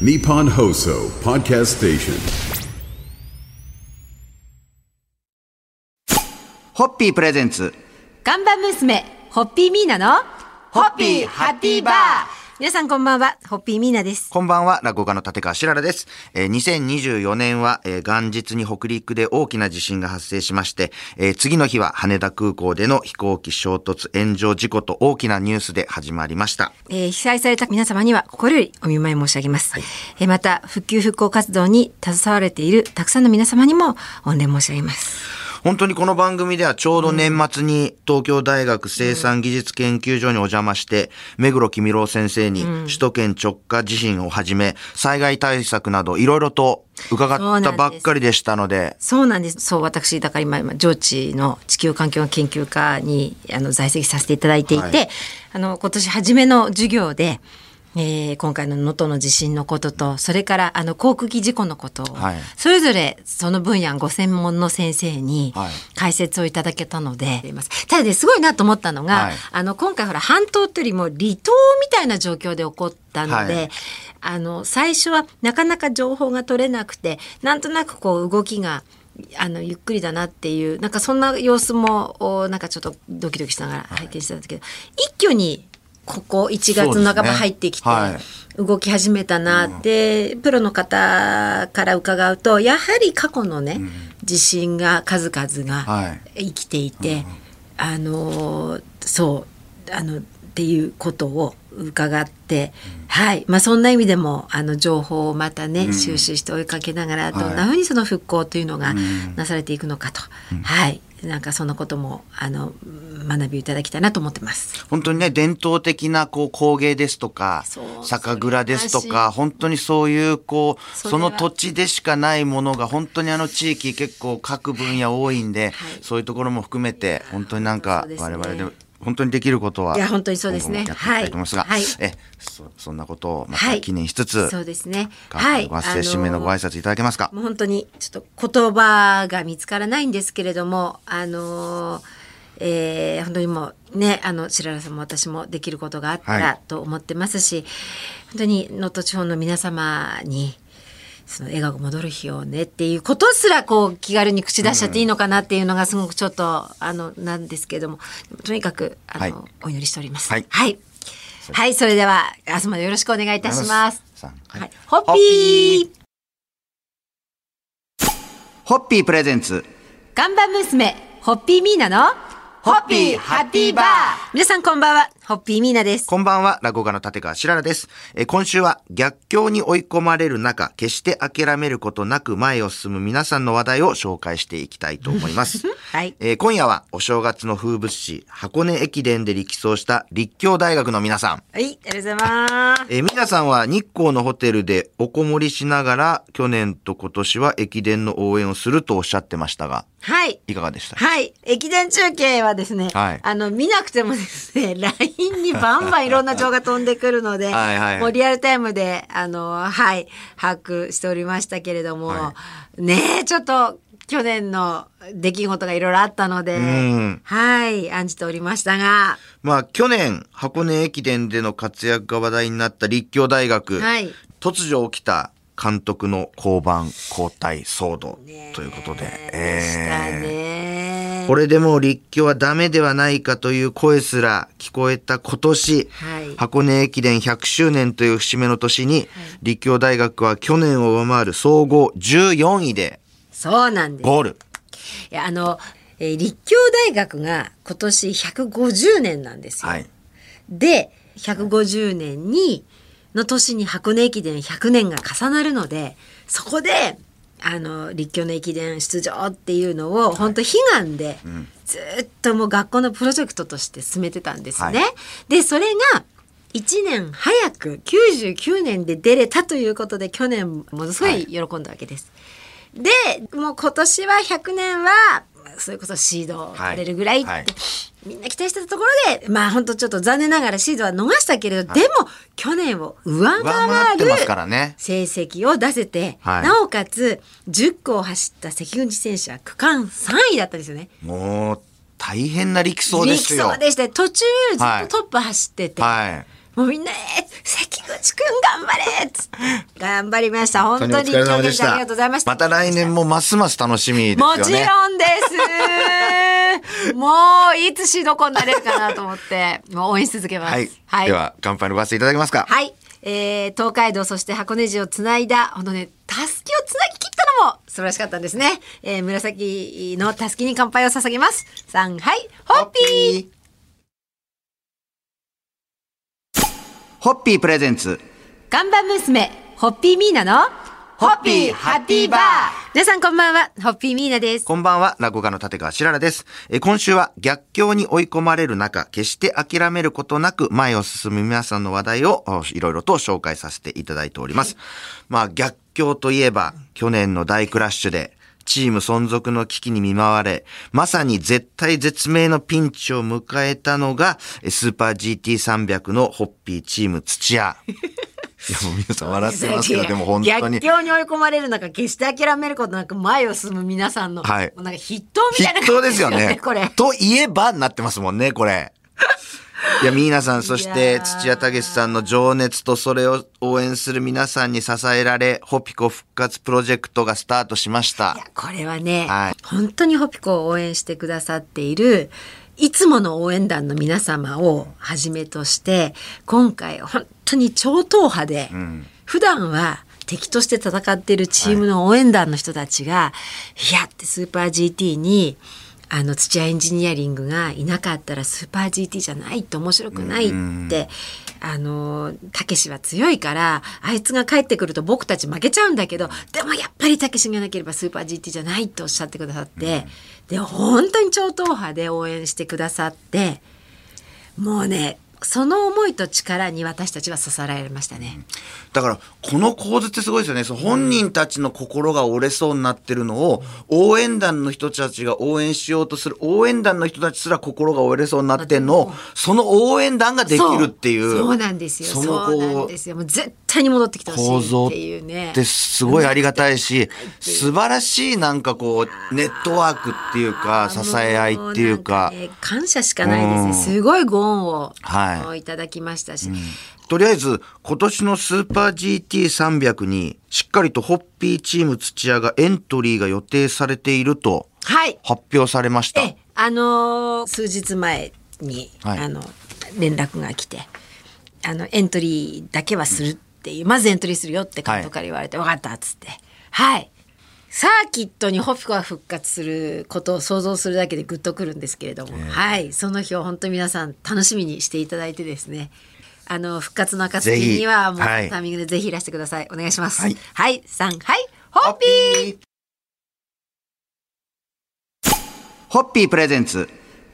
Nippon Hoso Podcast Station. ホッピープレゼンツ。看板娘、ホッピーミーナの、ホッピーハッピーバー皆さんこんばんは、ホッピーミーナです。こんばんは、落語家の立川しららです。えー2024年は、えー元日に北陸で大きな地震が発生しまして、えー次の日は羽田空港での飛行機衝突炎上事故と大きなニュースで始まりました。えー被災された皆様には心よりお見舞い申し上げます。えーまた、復旧復興活動に携われているたくさんの皆様にも御礼申し上げます。本当にこの番組ではちょうど年末に東京大学生産技術研究所にお邪魔して、目黒公郎先生に首都圏直下地震をはじめ、災害対策などいろいろと伺ったばっかりでしたので、そうなんです。そう、私、だから今、今上智の地球環境研究科にあの在籍させていただいていて、はい。あの、今年初めの授業で、えー今回の能登の地震のことと、それからあの航空機事故のことを、はい。それぞれその分野ご専門の先生にはい。解説をいただけたので、ただね、すごいなと思ったのが、はい。あの、今回ほら、半島というよりも離島みたいな状況で起こったので、はい。あの、最初はなかなか情報が取れなくて、なんとなくこう動きが、あの、ゆっくりだなっていう、なんかそんな様子も、おなんかちょっとドキドキしながら拝見してたんですけど、一挙に、ここ1月の半ば入ってきて、動き始めたなって、プロの方から伺うとやはり過去のね、地震が数々はが生きていて、あのそうあのっていうことを伺って、はい。まあそんな意味でもあの情報をまたね、収集して追いかけながらどんなふうにその復興というのがなされていくのかと、はいなんかそんなこともあの学びをいただきたいなと思ってます。本当にね、伝統的なこう工芸ですとか酒蔵ですとそか、本当にそういうこう、その土地でしかないものが本当にあの地域結構各分野多いんで、はい。そういうところも含めて、本当になんか我々で本当にできることはいや本当にそうですね今後もやっていと思いますが、はいえ、そそんなことをまはいた記念しつつ、そうですね。はい、ご発声締めのご挨拶いただけますか？もう本当にちょっと言葉が見つからないんですけれども、あのーえー本当にもうね、あの白良さんも私もできることがあったはいらと思ってますし、本当に能登地方の皆様に。その笑顔が戻る日をねっていうことすらこう気軽に口出しちゃっていいのかなっていうのがすごくちょっとあのなんですけれども。とにかくあの、はい。お祈りしております。はい。はい、はいそれでは明日までよろしくお願いいたします。はい、ホッピー。ホッピープレゼンツ。看板娘、ホッピーミーナの、ホッピーハッピーバー。皆さんこんばんは、ホッピーミーナです。こんばんは、落語家の立川しららです。えー今週は逆境に追い込まれる中、決して諦めることなく前を進む皆さんの話題を紹介していきたいと思います。はい。えー今夜はお正月の風物詩、箱根駅伝で力走した立教大学の皆さん。はい、ありがとうございます。えー皆さんは日光のホテルでおこもりしながら去年と今年は駅伝の応援をするとおっしゃってましたが、はい。いかがでした？はい。駅伝中継はですね、はいあの、見なくてもですね、LINE にバンバンいろんな情報が飛んでくるので、はいはい。もうリアルタイムで、あの、はい、把握しておりましたけれども、はねえ、ちょっと、去年の出来事がいろいろあったのでん、はい、案じておりましたが、まあ去年箱根駅伝での活躍が話題になった立教大学、はい。突如起きた監督の降板交代騒動ということで、でしたえね。ーこれでもう立教はダメではないかという声すら聞こえた今年、はい箱根駅伝100周年という節目の年に、立教大学は去年を上回る総合14位でそうなんです。ゴール。いやあの、えー立教大学が今年150年なんですよ。はい。で150年にの年に箱根駅伝100年が重なるのでそこであの立教の駅伝出場っていうのを本当悲願で、ずっともう学校のプロジェクトとして進めてたんですね。はいでそれが1年早く99年で出れたということで去年ものすごい喜んだわけです。でもう今年は100年はそれこそシードを取れるぐらいって、はいはいみんな期待してたところでまあ本当ちょっと残念ながらシードは逃したけれど、でも去年を上上回る。成績を出せて、はいなおかつ10区を走った関口選手は区間3位だったんですよね。もう、大変な力走ですよ。力走でして途中ずっとトップ走ってて、はい。もうみんな、えー、関口くん頑張れっつって頑張りました。本当にお疲れ様でしありたがとうございました。また来年もますます楽しみですよねもちろんです。もういつ首都高になれるかなと思って、もう応援し続けます。はい、では乾杯のばせていただけますか？はい。えー、東海道そして箱根路をつないだ、ほんとね、たすきをつなぎ切ったのも素晴らしかったんですね。えー、紫のたすきに乾杯を捧げます。3、はい、ホッピーホッピープレゼンツ看板娘、ホッピーミーナの、ホッピーハッピーバー皆さんこんばんは、ホッピーミーナです。こんばんは、落語家の立川しららです。えー今週は逆境に追い込まれる中、決して諦めることなく前を進む皆さんの話題をおいろいろと紹介させていただいております。まあ逆境といえば、去年の大クラッシュで、チーム存続の危機に見舞われ、まさに絶対絶命のピンチを迎えたのが、えスーパー GT300 のホッピーチーム土屋。いや、もう皆さん笑ってますけど、でも本当逆に。境に追い込まれる中、決して諦めることなく前を進む皆さんの、はいもうなんか筆頭みたいな筆頭ですよね。これ。といえばなってますもんね、これ。いや、ミーナさん、そしてー土屋武さんの情熱とそれを応援する皆さんに支えられ、ホピコ復活プロジェクトがスタートしましたいや。これはね、はい本当にホピコを応援してくださっているいつもの応援団の皆様をはじめとして今回本当に超党派で、普段は敵として戦っているチームの応援団の人たちが、い、やってスーパー GT にあの土屋エンジニアリングがいなかったらスーパー GT じゃないって面白くないって、あのたけしは強いからあいつが帰ってくると僕たち負けちゃうんだけどでもやっぱりたけしがなければスーパー GT じゃないっておっしゃってくださって、で本当に超党派で応援してくださってもうねその思いと力に私たちは支えられましたね。だから、この構図ってすごいですよね。その本人たちの心が折れそうになってるのを、応援団の人たちが応援しようとする、応援団の人たちすら心が折れそうになってんのを、その応援団ができるっていう。そうなんですよ。そのそうなんこですよ。もう絶対に戻ってきてほしいっていうね。てすごいありがたいし、素晴らしいなんかこう、ネットワークっていうか、支え合いっていうかも、なんね感謝しかないですね。すごいご恩を、はいい、ただきましたし。とりあえず今年のスーパー GT300 にしっかりとホッピーチーム土屋がエントリーが予定されているとはい。発表されました。え、あのー数日前に、はいあの連絡が来て、あのエントリーだけはするっていう、まずエントリーするよって監督から言われて、分かったっつって、はい。サーキットにホピコが復活することを想像するだけでグッとくるんですけれども、はい、その日を本当に皆さん楽しみにしていただいてですね。あの復活の暁にはもう、タイミングでぜひいらしてください。お願いします。はいはい、三はい、ホッピー。ホッピープレゼンツ。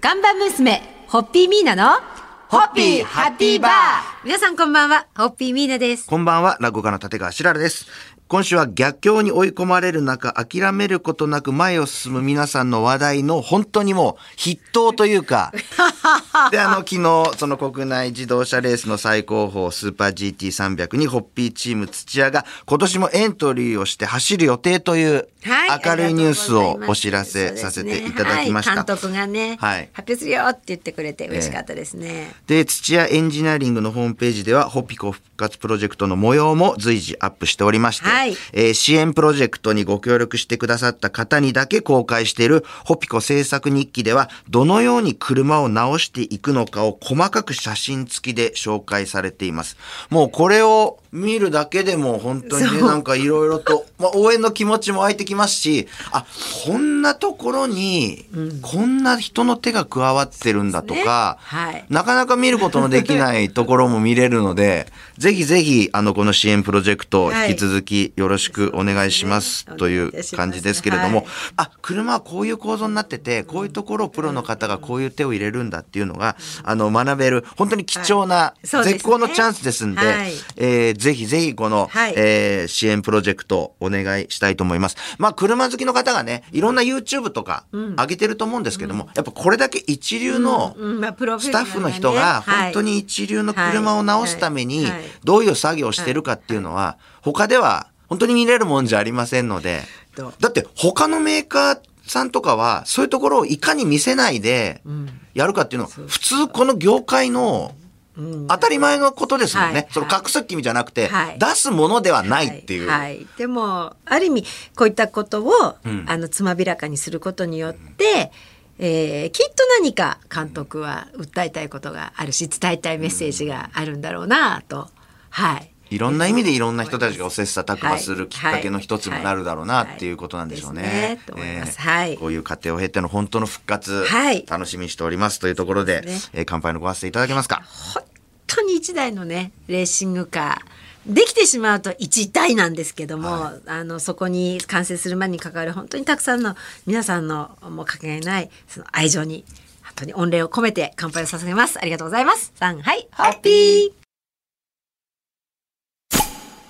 看板娘、ホッピーミーナの、ホッピーハッピーバー皆さんこんばんは、ホッピーミーナです。こんばんは、落語家の立川しららです。今週は逆境に追い込まれる中、諦めることなく前を進む皆さんの話題の本当にもう筆頭というか、で、あの、昨日、その国内自動車レースの最高峰スーパー GT300 にホッピーチーム土屋が今年もエントリーをして走る予定というはい明るいニュースをお知らせさせていただきました。はい、監督がね、はい発表するよって言ってくれて嬉しかったですね。で、土屋エンジニアリングのホームページでは、ホピコ復活プロジェクトの模様も随時アップしておりまして、はいえー支援プロジェクトにご協力してくださった方にだけ公開しているホピコ制作日記では、どのように車を直していくのかを細かく写真付きで紹介されています。もうこれを見るだけでも本当にね、なんかいろいろと、まあ、応援の気持ちも湧いてきますし、あ、こんなところに、こんな人の手が加わってるんだとか、はい。なかなか見ることのできないところも見れるので、ぜひぜひ、あの、この支援プロジェクト、はい。引き続きよろしくお願いします、という感じですけれども、はい。あ、車はこういう構造になってて、こういうところをプロの方がこういう手を入れるんだっていうのが、あの、学べる、本当に貴重な、絶好のチャンスですんで、はい。えーぜひぜひこの、はい。えー支援プロジェクトお願いしたいと思います。まあ、車好きの方がね、いろんな YouTube とか上げてると思うんですけども、やっぱこれだけ一流の、スタッフの人がはい。本当に一流の車を直すためにどういう作業をしてるかっていうのは他では本当に見れるもんじゃありませんので。だって他のメーカーさんとかはそういうところをいかに見せないでやるかっていうのを普通この業界の当たり前のことですもんね。はい。その隠す気味じゃなくて、はい。出すものではないっていう。はい。はい。でもある意味こういったことを、ん。あのつまびらかにすることによって、えーきっと何か監督は訴えたいことがあるし伝えたいメッセージがあるんだろうなと、はい。いろんな意味でいろんな人たちがお切磋琢磨すはいるきっかけの一つにもなるだろうなっていうことなんでしょうね。こういう過程を経ての本当の復活、はい。楽しみにしておりますというところで、ですえー乾杯のご発声いただけますか？本当に一台のねレーシングカーできてしまうと一台なんですけども、あのそこに完成する前に関わる本当にたくさんの皆さんのもうかけがえないその愛情に本当に御礼を込めて乾杯を捧げます。ありがとうございます。さんはい。ホッピー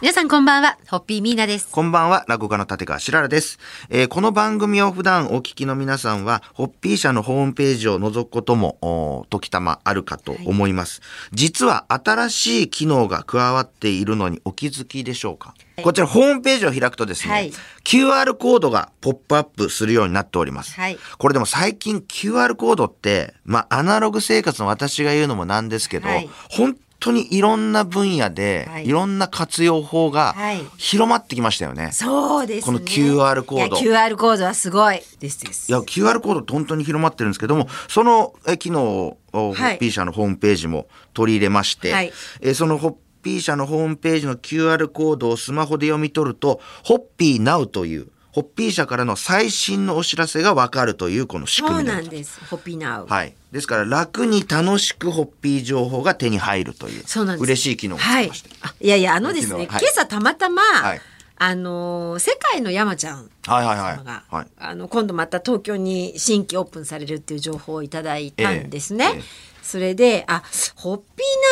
皆さんこんばんは。ホッピーミーナです。こんばんは、落語家の立川しららです、えーこの番組を普段お聞きの皆さんは、ホッピー社のホームページを覗くことも、時たまあるかと思います。実は新しい機能が加わっているのにお気づきでしょうか、こちらホームページを開くとですね、はい。QR コードがポップアップするようになっております。はい。これでも最近 QR コードって、まあアナログ生活の私が言うのもなんですけど、はい。本当にいろんな分野で、はい。いろんな活用法がはい。広まってきましたよね。そうですね。この QR コード。QR コードはすごいですです。いや、QR コードって本当に広まってるんですけども、そのえ機能を、ホはい。ッピー社のホームページも取り入れまして、はい。えそのホッピー社のホームページの QR コードをスマホで読み取ると、ホッピーナウという、ホッピー社からの最新のお知らせがわかるというこの仕組そうみでなんですホッピーナウはい。ですから楽に楽しくホッピー情報が手に入るという、そうなんです。嬉しい機能がつはいきまして。。あいやいや、あのですね、今朝たまたま、はいあのー世界の山ちゃんはいはいはいはいあの今度また東京に新規オープンされるっていう情報をいただいたんですね。ええええそれであホッピ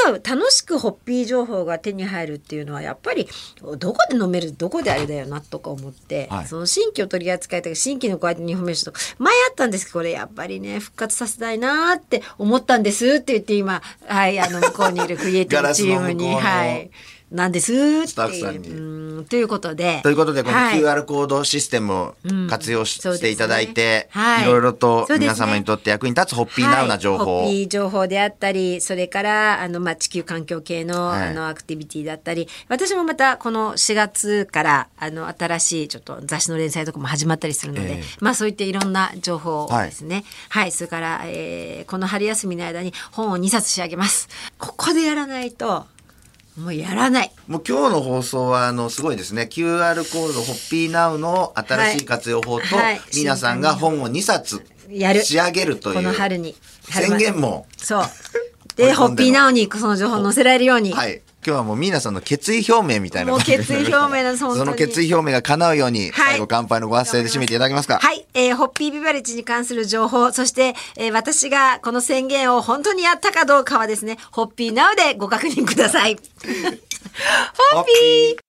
ーナウ楽しくホッピー情報が手に入るっていうのはやっぱりどこで飲めるどこであれだよなとか思って、はい。その新規を取り扱いとか新規のこうやって日本名とか前あったんですけどこれやっぱりね復活させたいなって思ったんですって言って今はいあの向こうにいるクリエイティブチームにはいなんですってスタッフさんに。うんということで。ということで、このはい。QR コードシステムを活用し,、ていただいて、はい。いろいろと皆様にとって役に立つホッピーナウな情報ホッピー情報であったりそれからあの、まあ、地球環境系の,、はい。あのアクティビティだったり私もまたこの4月からあの新しいちょっと雑誌の連載とかも始まったりするので、ええ。まあそういったいろんな情報をですね。はい、それから、えーこの春休みの間に本を2冊仕上げます。ここでやらないともうやらない。もう今日の放送はあのすごいですね。QR コードホッピーナウの新しい活用法と、皆さんが本を2冊やる。仕上げるというこの春に。春宣言もそう。でホッピーナウにその情報を載せられるように、はい今日はもう皆さんの決意表明みたいなもう決意表明なんですその決意表明が叶うように、はい。最後乾杯のご発声で締めていただけますか？はい、えーホッピービバレッジに関する情報、そして、えー私がこの宣言を本当にやったかどうかはですね、ホッピーナウでご確認ください。ホッピー